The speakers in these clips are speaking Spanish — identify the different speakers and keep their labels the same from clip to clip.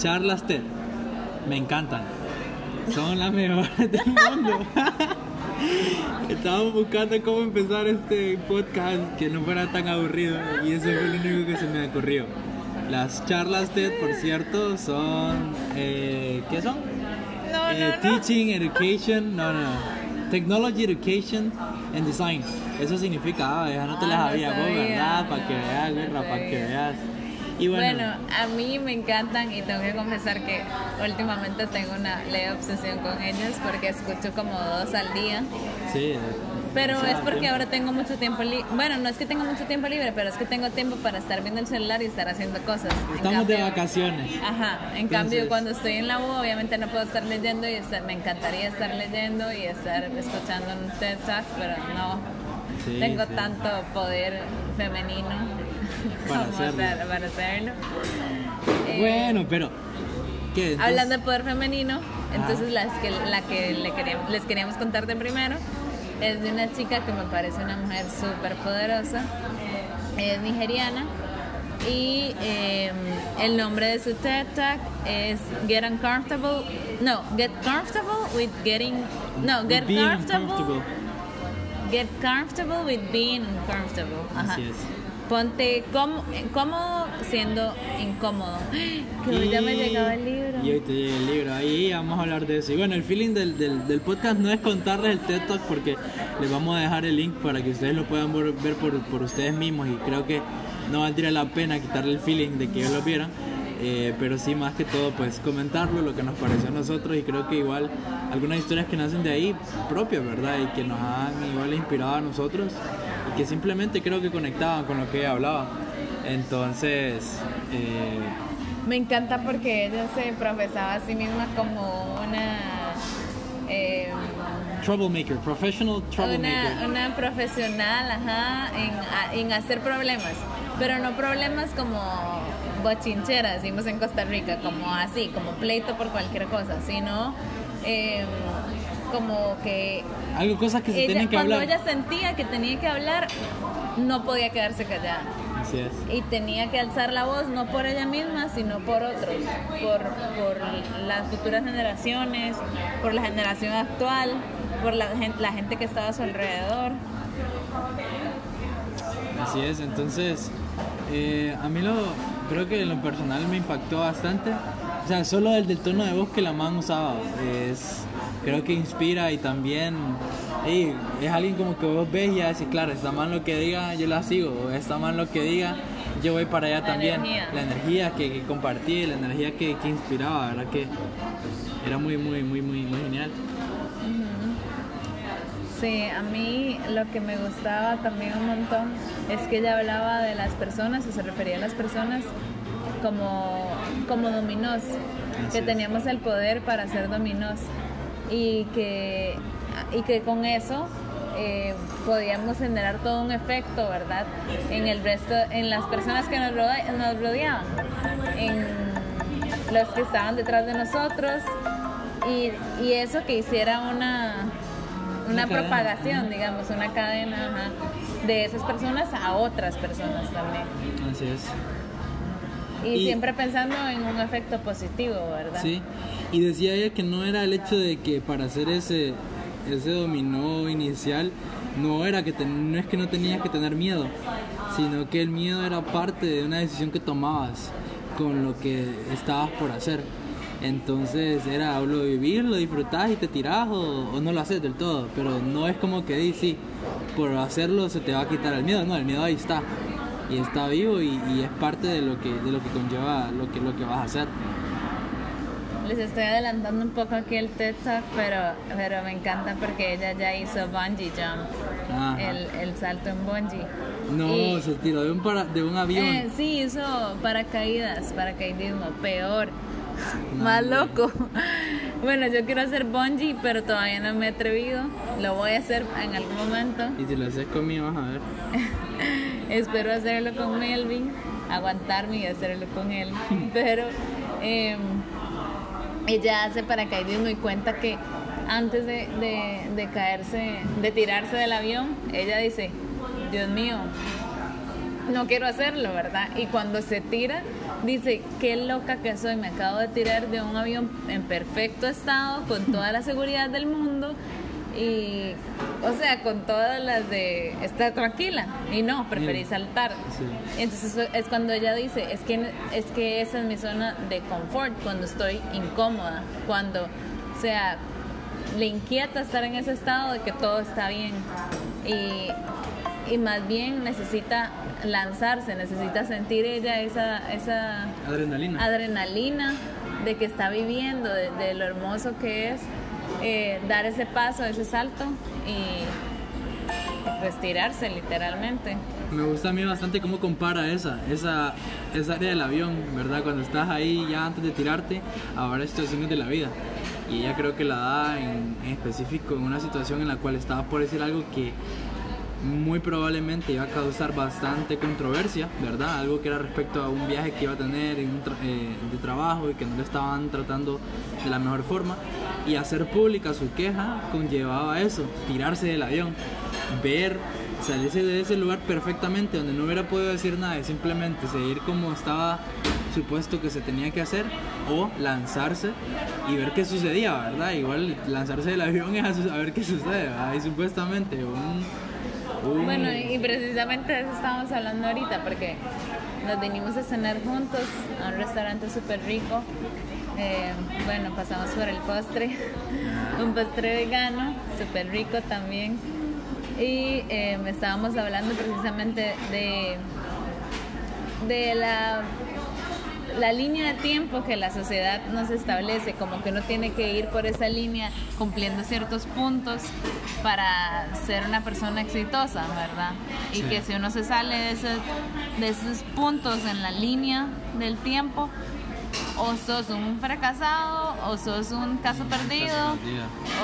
Speaker 1: charlas TED me encantan. Son las mejores del mundo. Estábamos buscando cómo empezar este podcast que no fuera tan aburrido y eso fue lo único que se me ocurrió. Las charlas TED, por cierto, son... Eh, ¿Qué son?
Speaker 2: No,
Speaker 1: Eh,
Speaker 2: no, no.
Speaker 1: teaching, education, no, no, Technology, education and design. Eso significa, ah, esa no te
Speaker 2: Ah,
Speaker 1: las
Speaker 2: no
Speaker 1: sabía vos, ¿verdad? Para que veas, guerra, para que veas. Y bueno,
Speaker 2: Bueno, a mí me encantan y tengo que confesar que últimamente tengo una leve obsesión con ellos porque escucho como dos al día.
Speaker 1: sí.
Speaker 2: Pero es porque ahora tengo mucho tiempo libre. Bueno, no es que tengo mucho tiempo libre, pero es que tengo tiempo para estar viendo el celular y estar haciendo cosas.
Speaker 1: Estamos de vacaciones.
Speaker 2: Ajá, en
Speaker 1: Entonces-
Speaker 2: cambio cuando estoy en la U obviamente no puedo estar leyendo y estar- me encantaría estar leyendo y estar escuchando un TED Talk, pero no
Speaker 1: Sí,
Speaker 2: tengo
Speaker 1: sí.
Speaker 2: tanto poder femenino
Speaker 1: Para
Speaker 2: como
Speaker 1: hacerlo.
Speaker 2: para hacerlo. Eh,
Speaker 1: Bueno, pero.
Speaker 2: Hablando de poder femenino, entonces las que, la que le queríamos- les queríamos contar de primero es de una chica que me parece una mujer súper poderosa, es nigeriana y eh, el nombre de su TED Talk es Get Uncomfortable, no, Get Comfortable with Getting, no, Get
Speaker 1: Being
Speaker 2: Comfortable. Get Comfortable with Being Uncomfortable. Ajá.
Speaker 1: Así es.
Speaker 2: Ponte cómodo, cómodo siendo incómodo. Que hoy ya me llegaba el libro.
Speaker 1: Y hoy te llega el libro. Ahí vamos a hablar de eso. Y bueno, el feeling del, del, del podcast no es contarles el TED Talk porque les vamos a dejar el link para que ustedes lo puedan ver ver por, por ustedes mismos. Y creo que no valdría la pena quitarle el feeling de que ellos lo vieran. Eh, pero sí, más que todo, pues comentarlo, lo que nos pareció a nosotros. Y creo que igual algunas historias que nacen de ahí propias, ¿verdad? Y que nos han igual inspirado a nosotros. Y que simplemente creo que conectaban con lo que ella hablaba. Entonces, eh,
Speaker 2: Me encanta porque ella se profesaba a sí misma como una. eh,
Speaker 1: troublemaker, professional troublemaker.
Speaker 2: una, una profesional ajá, en, en hacer problemas, pero no problemas como bochincheras, decimos en Costa Rica, como así, como pleito por cualquier cosa, sino eh, como que
Speaker 1: Algo, cosas que se
Speaker 2: ella,
Speaker 1: tienen que
Speaker 2: cuando
Speaker 1: hablar.
Speaker 2: ella sentía que tenía que hablar, no podía quedarse callada.
Speaker 1: Así es.
Speaker 2: Y tenía que alzar la voz no por ella misma, sino por otros, por, por las futuras generaciones, por la generación actual, por la gente, la gente que estaba a su alrededor.
Speaker 1: Así es. Entonces, eh, a mí lo creo que en lo personal me impactó bastante. O sea, solo el del tono de voz que la man usaba es creo que inspira y también ey, es alguien como que vos ves y ya decís, claro, está mal lo que diga, yo la sigo, está mal lo que diga, yo voy para allá
Speaker 2: La
Speaker 1: también.
Speaker 2: energía.
Speaker 1: La energía que, que compartí, la energía que, que inspiraba, ¿verdad? Que era muy, muy, muy, muy, muy genial.
Speaker 2: Sí, a mí lo que me gustaba también un montón es que ella hablaba de las personas, o se refería a las personas como, como dominós,
Speaker 1: Así
Speaker 2: que
Speaker 1: es.
Speaker 2: teníamos el poder para ser dominós y que, y que con eso eh, podíamos generar todo un efecto, ¿verdad? En el resto, en las personas que nos, rodea- nos rodeaban, en los que estaban detrás de nosotros y, y eso que hiciera una una
Speaker 1: Una cadena.
Speaker 2: propagación, digamos, una cadena ajá, de esas personas a otras personas también.
Speaker 1: Así es.
Speaker 2: Y,
Speaker 1: Y-
Speaker 2: siempre pensando en un efecto positivo, ¿verdad?
Speaker 1: Sí, y decía ella que no era el hecho de que para hacer ese, ese dominó inicial, no era que ten- no es que no tenías que tener miedo, sino que el miedo era parte de una decisión que tomabas con lo que estabas por hacer. Entonces era lo vivir, lo disfrutás y te tirás o, o no lo haces del todo, pero no es como que di sí, por hacerlo se te va a quitar el miedo, no, el miedo ahí está y está vivo y, y es parte de lo que de lo que conlleva lo que lo que vas a hacer.
Speaker 2: Les estoy adelantando un poco aquí el TED Talk, pero, pero me encanta porque ella ya hizo bungee jump, el, el salto en bungee.
Speaker 1: No,
Speaker 2: Y-
Speaker 1: se tiró de un, para, de un avión.
Speaker 2: Eh, sí, hizo paracaídas, paracaidismo, peor,
Speaker 1: No,
Speaker 2: más loco. Bueno, yo quiero hacer bungee, pero todavía no me he atrevido. Lo voy a hacer en algún momento.
Speaker 1: Y si lo haces conmigo, vas a ver.
Speaker 2: Espero hacerlo con Melvin, aguantarme y hacerlo con él. Pero eh, ella hace paracaidismo y cuenta que antes de- de caerse, de tirarse del avión, ella dice, Dios mío, no quiero hacerlo, ¿verdad? Y cuando se tira, dice, qué loca que soy, me acabo de tirar de un avión en perfecto estado, con toda la seguridad del mundo y, o sea, con todas las de estar tranquila y no, preferí saltar. Entonces es cuando ella dice, es que, es que esa es mi zona de confort, cuando estoy incómoda, cuando, o sea, le inquieta estar en ese estado de que todo está bien. Y, y más bien necesita lanzarse, necesita sentir ella esa, esa
Speaker 1: adrenalina.
Speaker 2: adrenalina de que está viviendo, de, lo hermoso que es eh, dar ese paso, ese salto y retirarse literalmente.
Speaker 1: Me gusta a mí bastante cómo compara esa, esa, esa área del avión, ¿verdad? Cuando estás ahí ya antes de tirarte a varias situaciones de la vida. Y ella creo que la da en, en específico en una situación en la cual estaba por decir algo que muy probablemente iba a causar bastante controversia, ¿verdad? Algo que era respecto a un viaje que iba a tener eh, de trabajo y que no le estaban tratando de la mejor forma. Y hacer pública su queja conllevaba eso, tirarse del avión, ver, salirse de ese lugar perfectamente, donde no hubiera podido decir nada y simplemente seguir como estaba supuesto que se tenía que hacer o lanzarse y ver qué sucedía, ¿verdad? Igual lanzarse del avión es a, ver qué sucede, ahí supuestamente un
Speaker 2: bueno, y precisamente de eso estábamos hablando ahorita, porque nos vinimos a cenar juntos a un restaurante súper rico. Eh, bueno, pasamos por el postre, un postre vegano, súper rico también. Y eh, estábamos hablando precisamente de, de la la línea de tiempo que la sociedad nos establece, como que uno tiene que ir por esa línea cumpliendo ciertos puntos para ser una persona exitosa, ¿verdad? Y que si uno se sale de esos, de esos puntos en la línea del tiempo, o sos un fracasado, o sos un caso perdido,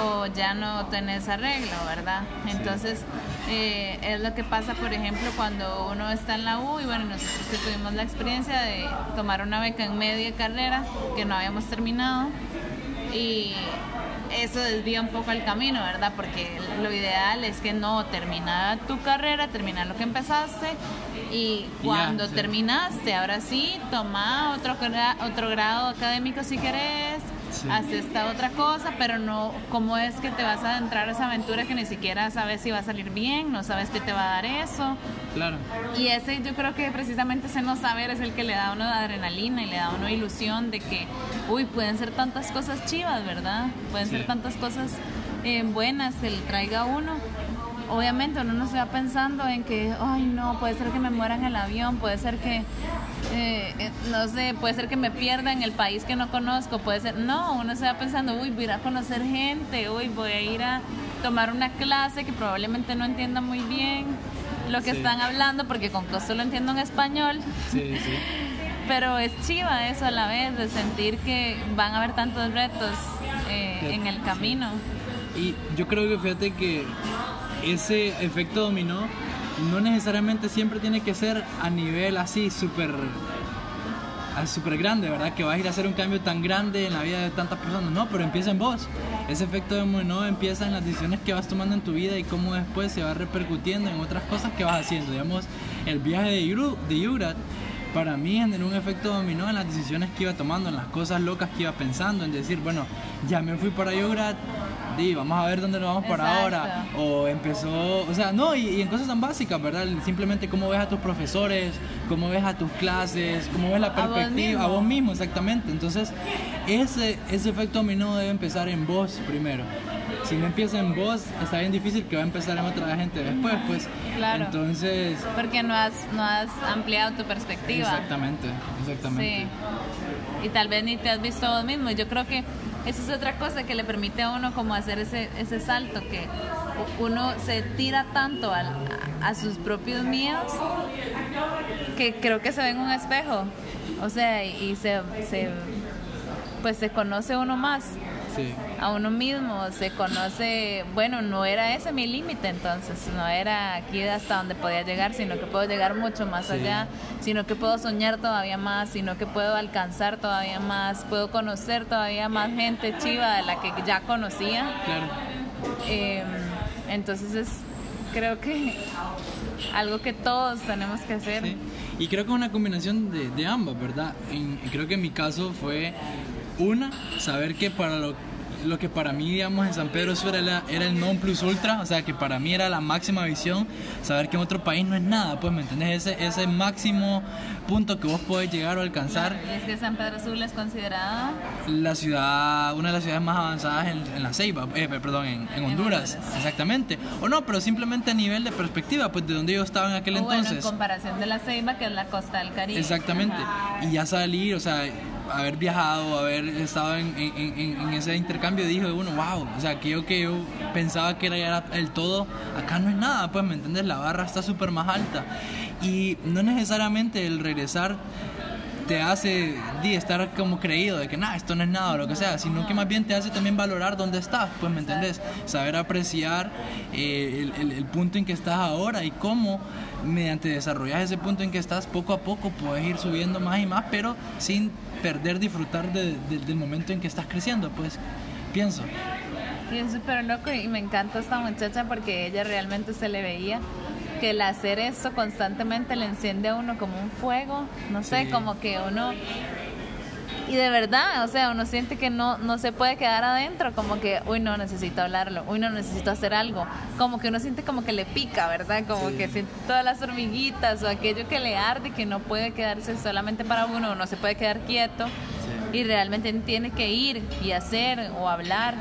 Speaker 2: o ya no tenés arreglo, ¿verdad? Entonces, eh, es lo que pasa, por ejemplo, cuando uno está en la U, y bueno, nosotros que tuvimos la experiencia de tomar una beca en media carrera, que no habíamos terminado, y eso desvía un poco el camino, ¿verdad? Porque lo ideal es que no termina tu carrera, terminar lo que empezaste y cuando terminaste, ahora sí, toma otro, otro grado académico si querés, haz esta otra cosa, pero no, ¿cómo es que te vas a adentrar a esa aventura que ni siquiera sabes si va a salir bien, no sabes qué te va a dar eso?
Speaker 1: Claro.
Speaker 2: Y ese yo creo que precisamente ese no saber es el que le da a uno adrenalina y le da a uno ilusión de que, uy, pueden ser tantas cosas chivas, ¿verdad? Pueden ser tantas cosas eh, buenas que le traiga a uno obviamente uno no se va pensando en que, ay no, puede ser que me muera en el avión, puede ser que, eh, eh, no sé, puede ser que me pierda en el país que no conozco, puede ser, no, uno se va pensando, uy, voy a ir a conocer gente, uy, voy a ir a tomar una clase que probablemente no entienda muy bien lo que están hablando, porque con costo lo entiendo en español.
Speaker 1: Sí, sí.
Speaker 2: Pero es chiva eso a la vez, de sentir que van a haber tantos retos eh, en el camino.
Speaker 1: Y yo creo que fíjate que ese efecto dominó no necesariamente siempre tiene que ser a nivel así súper súper grande, ¿verdad? Que vas a ir a hacer un cambio tan grande en la vida de tantas personas. No, pero empieza en vos. Ese efecto dominó empieza en las decisiones que vas tomando en tu vida y cómo después se va repercutiendo en otras cosas que vas haciendo. Digamos, el viaje de, Yuru, de Yurat para mí generó un efecto dominó en las decisiones que iba tomando, en las cosas locas que iba pensando, en decir, bueno, ya me fui para Yurat, di, vamos a ver dónde nos vamos para ahora. O empezó, o sea, no, y, en cosas tan básicas, ¿verdad? Simplemente cómo ves a tus profesores, cómo ves a tus clases, cómo ves la perspectiva, a vos mismo, exactamente. Entonces, ese, ese efecto dominó debe empezar en vos primero. Si no empieza en vos, está bien difícil que va a empezar en otra gente después, pues.
Speaker 2: Claro.
Speaker 1: Entonces.
Speaker 2: Porque no has, no has ampliado tu perspectiva.
Speaker 1: Exactamente, exactamente.
Speaker 2: Sí. Y tal vez ni te has visto vos mismo. Yo creo que esa es otra cosa que le permite a uno como hacer ese, ese salto, que uno se tira tanto a, a sus propios miedos que creo que se ve en un espejo. O sea, y se, se pues se conoce uno más a uno mismo, se conoce, bueno, no era ese mi límite entonces, no era aquí hasta donde podía llegar, sino que puedo llegar mucho más allá, sino que puedo soñar todavía más, sino que puedo alcanzar todavía más, puedo conocer todavía más gente chiva de la que ya conocía.
Speaker 1: Claro.
Speaker 2: Em, entonces es, creo que algo que todos tenemos que hacer.
Speaker 1: Sí. Y creo que es una combinación de, de ambas, ¿verdad? En- creo que en mi caso fue una, saber que para lo, lo que para mí, digamos, en San Pedro Sur era, era el non plus ultra, o sea, que para mí era la máxima visión, saber que en otro país no es nada, pues, ¿me entendés? Ese, ese máximo punto que vos podés llegar o alcanzar
Speaker 2: Y es que San Pedro Sula es considerado
Speaker 1: la ciudad, una de las ciudades más avanzadas en, en la Ceiba, eh, perdón, en, en Honduras,
Speaker 2: Honduras.
Speaker 1: exactamente. O no, pero simplemente a nivel de perspectiva, pues de donde yo estaba en aquel
Speaker 2: o bueno, en
Speaker 1: entonces.
Speaker 2: comparación de la Ceiba, que es la costa del Caribe.
Speaker 1: Exactamente.
Speaker 2: Ajá.
Speaker 1: Y ya salir, o sea, haber viajado, haber estado en, en- ese intercambio, dijo uno, wow, o sea, aquello que yo pensaba que era el todo, acá no es nada, pues, ¿me entiendes? La barra está súper más alta. Y no necesariamente el regresar te hace di, estar como creído de que nada, esto no es nada o lo que sea, sino que más bien te hace también valorar dónde estás, pues me entendés, saber apreciar eh, el, el- el punto en que estás ahora y cómo mediante desarrollar ese punto en que estás poco a poco puedes ir subiendo más y más, pero sin perder disfrutar de- de- del momento en que estás creciendo, pues pienso.
Speaker 2: Y es súper loco y me encanta esta muchacha porque ella realmente se le veía que el hacer esto constantemente le enciende a uno como un fuego, no sé,
Speaker 1: Sí.
Speaker 2: como que uno... Y de verdad, o sea, uno siente que no, no se puede quedar adentro, como que, uy, no, necesito hablarlo, uy, no, necesito hacer algo. Como que uno siente como que le pica, ¿verdad? Como
Speaker 1: Sí.
Speaker 2: que siente todas las hormiguitas o aquello que le arde, que no puede quedarse solamente para uno, no se puede quedar quieto y realmente tiene que ir y hacer o hablar.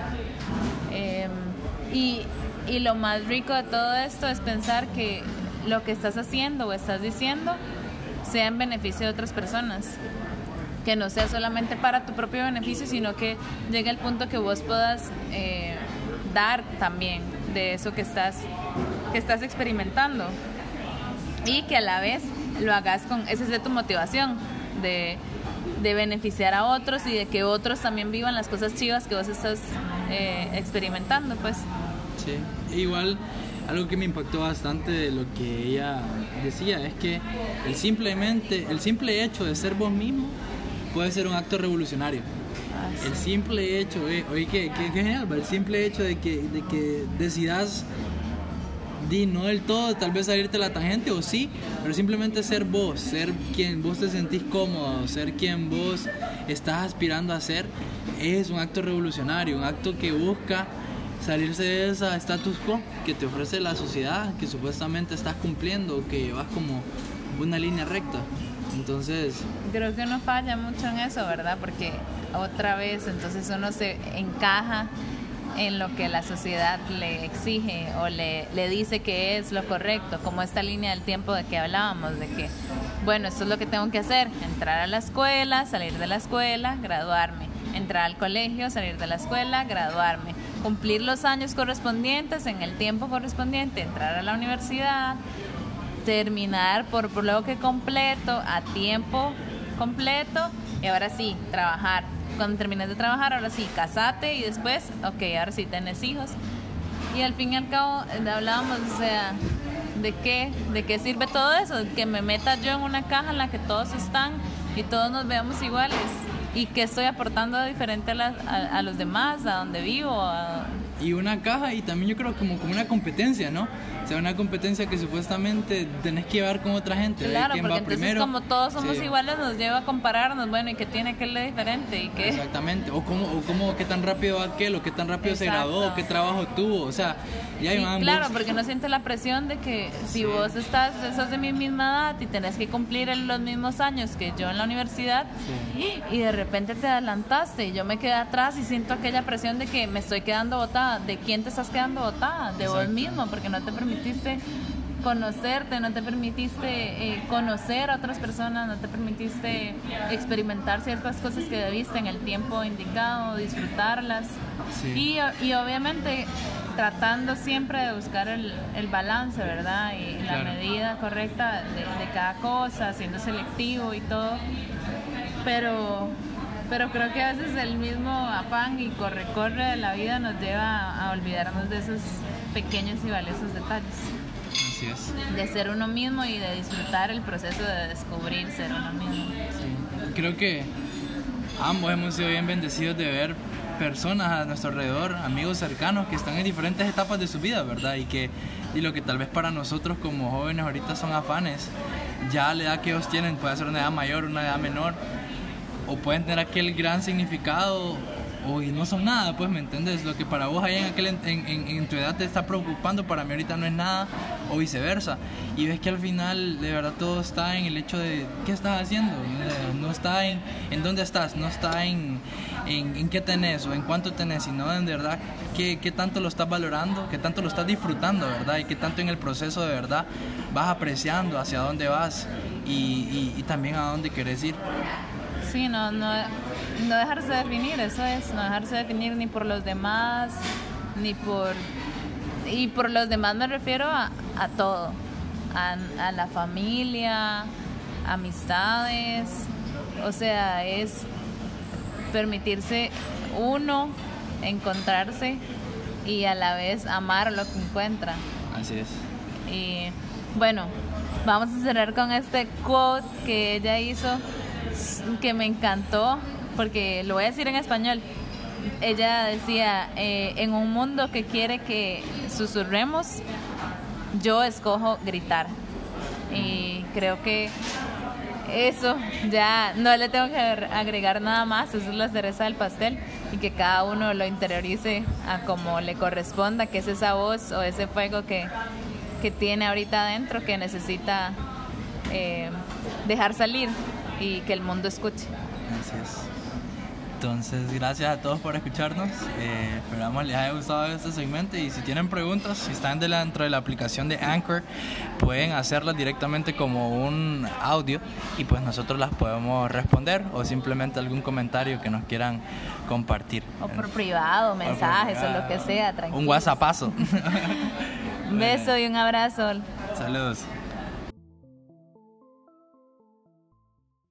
Speaker 2: Eh, y, y lo más rico de todo esto es pensar que lo que estás haciendo o estás diciendo sea en beneficio de otras personas. Que no sea solamente para tu propio beneficio, sino que llegue al punto que vos puedas eh, dar también de eso que estás, que estás experimentando y que a la vez lo hagas con, esa es de tu motivación, de, de beneficiar a otros y de que otros también vivan las cosas chivas que vos estás eh, experimentando, pues.
Speaker 1: Sí, igual algo que me impactó bastante de lo que ella decía es que el simplemente el simple hecho de ser vos mismo puede ser un acto revolucionario.
Speaker 2: Ah,
Speaker 1: El simple hecho, eh, oye, qué, qué- qué genial, el simple hecho de que, de que decidas, di, no del todo, tal vez salirte la tangente o sí, pero simplemente ser vos, ser quien vos te sentís cómodo, ser quien vos estás aspirando a ser, es un acto revolucionario, un acto que busca salirse de esa status quo que te ofrece la sociedad, que supuestamente estás cumpliendo, que llevas como una línea recta. Entonces,
Speaker 2: Creo que uno falla mucho en eso, ¿verdad? Porque otra vez, entonces uno se encaja en lo que la sociedad le exige o le, le dice que es lo correcto, como esta línea del tiempo de que hablábamos, de que, bueno, esto es lo que tengo que hacer, entrar a la escuela, salir de la escuela, graduarme, entrar al colegio, salir de la escuela, graduarme, cumplir los años correspondientes en el tiempo correspondiente, entrar a la universidad, terminar por bloque completo, a tiempo completo, y ahora sí, trabajar. Cuando termines de trabajar, ahora sí, casate y después, ok, ahora sí, tenés hijos. Y al fin y al cabo, eh, hablábamos, o sea, ¿de qué, ¿de qué sirve todo eso? Que me meta yo en una caja en la que todos están y todos nos veamos iguales. ¿Y qué estoy aportando diferente a, las- a- a los demás, a donde vivo? a-
Speaker 1: y una caja y también yo creo como, como una competencia, ¿no? O sea, una competencia que supuestamente tenés que llevar con otra gente.
Speaker 2: Claro,
Speaker 1: quién
Speaker 2: porque
Speaker 1: va
Speaker 2: entonces
Speaker 1: primero.
Speaker 2: como todos somos
Speaker 1: Sí,
Speaker 2: iguales nos lleva a compararnos, bueno, ¿y qué tiene aquel de diferente? ¿Y qué?
Speaker 1: Exactamente. O cómo, o cómo, qué tan rápido va aquel, o qué tan rápido se
Speaker 2: Exacto.
Speaker 1: graduó, qué trabajo tuvo. O sea, ya hay
Speaker 2: Sí,
Speaker 1: man,
Speaker 2: claro, porque uno siente la presión de que si vos estás, estás de mi misma edad y tenés que cumplir los mismos años que yo en la universidad y de repente te adelantaste y yo me quedé atrás y siento aquella presión de que me estoy quedando botada. ¿De quién te estás quedando botada? De vos mismo, porque no te permitiste conocerte, no te permitiste eh, conocer a otras personas, no te permitiste experimentar ciertas cosas que debiste en el tiempo indicado, disfrutarlas.
Speaker 1: Sí.
Speaker 2: Y, y obviamente tratando siempre de buscar el, el balance, ¿verdad? Y la medida correcta de, de cada cosa, siendo selectivo y todo. Pero, pero creo que a veces el mismo afán y corre-corre de la vida nos lleva a olvidarnos de esos pequeños y valiosos detalles.
Speaker 1: Así es.
Speaker 2: De ser uno mismo y de disfrutar el proceso de descubrir ser uno mismo.
Speaker 1: Sí. Creo que ambos hemos sido bien bendecidos de ver personas a nuestro alrededor, amigos cercanos que están en diferentes etapas de su vida, ¿verdad? Y que y lo que tal vez para nosotros como jóvenes ahorita son afanes, ya la edad que ellos tienen puede ser una edad mayor, una edad menor, o pueden tener aquel gran significado o y no son nada, pues, ¿me entiendes? Lo que para vos ahí en, aquel, en, en, en, tu edad te está preocupando, para mí ahorita no es nada, o viceversa. Y ves que al final, de verdad, todo está en el hecho de qué estás haciendo, no está en, en dónde estás, no está en, en, qué tenés o en cuánto tenés, sino en de verdad qué, qué tanto lo estás valorando, qué tanto lo estás disfrutando, ¿verdad? Y qué tanto en el proceso de verdad vas apreciando hacia dónde vas y, y, y también a dónde querés ir.
Speaker 2: Sí, no, no, no dejarse definir, eso es, no dejarse definir ni por los demás, ni por... Y por los demás me refiero a, a todo, a, a la familia, amistades, o sea, es permitirse uno encontrarse y a la vez amar lo que encuentra.
Speaker 1: Así es.
Speaker 2: Y bueno, vamos a cerrar con este quote que ella hizo que me encantó, porque lo voy a decir en español. Ella decía, eh, en un mundo que quiere que susurremos, yo escojo gritar. Y creo que eso ya no le tengo que agregar nada más, eso es la cereza del pastel y que cada uno lo interiorice a como le corresponda, que es esa voz o ese fuego que, que tiene ahorita adentro que necesita eh, dejar salir y que el mundo escuche.
Speaker 1: Gracias. Entonces, gracias a todos por escucharnos. Eh, esperamos les haya gustado este segmento y si tienen preguntas, si están dentro de la aplicación de Anchor, pueden hacerlas directamente como un audio y pues nosotros las podemos responder o simplemente algún comentario que nos quieran compartir.
Speaker 2: O por privado, mensajes o, lo que sea, tranquilo.
Speaker 1: Un WhatsAppazo.
Speaker 2: un beso y un abrazo.
Speaker 1: Saludos.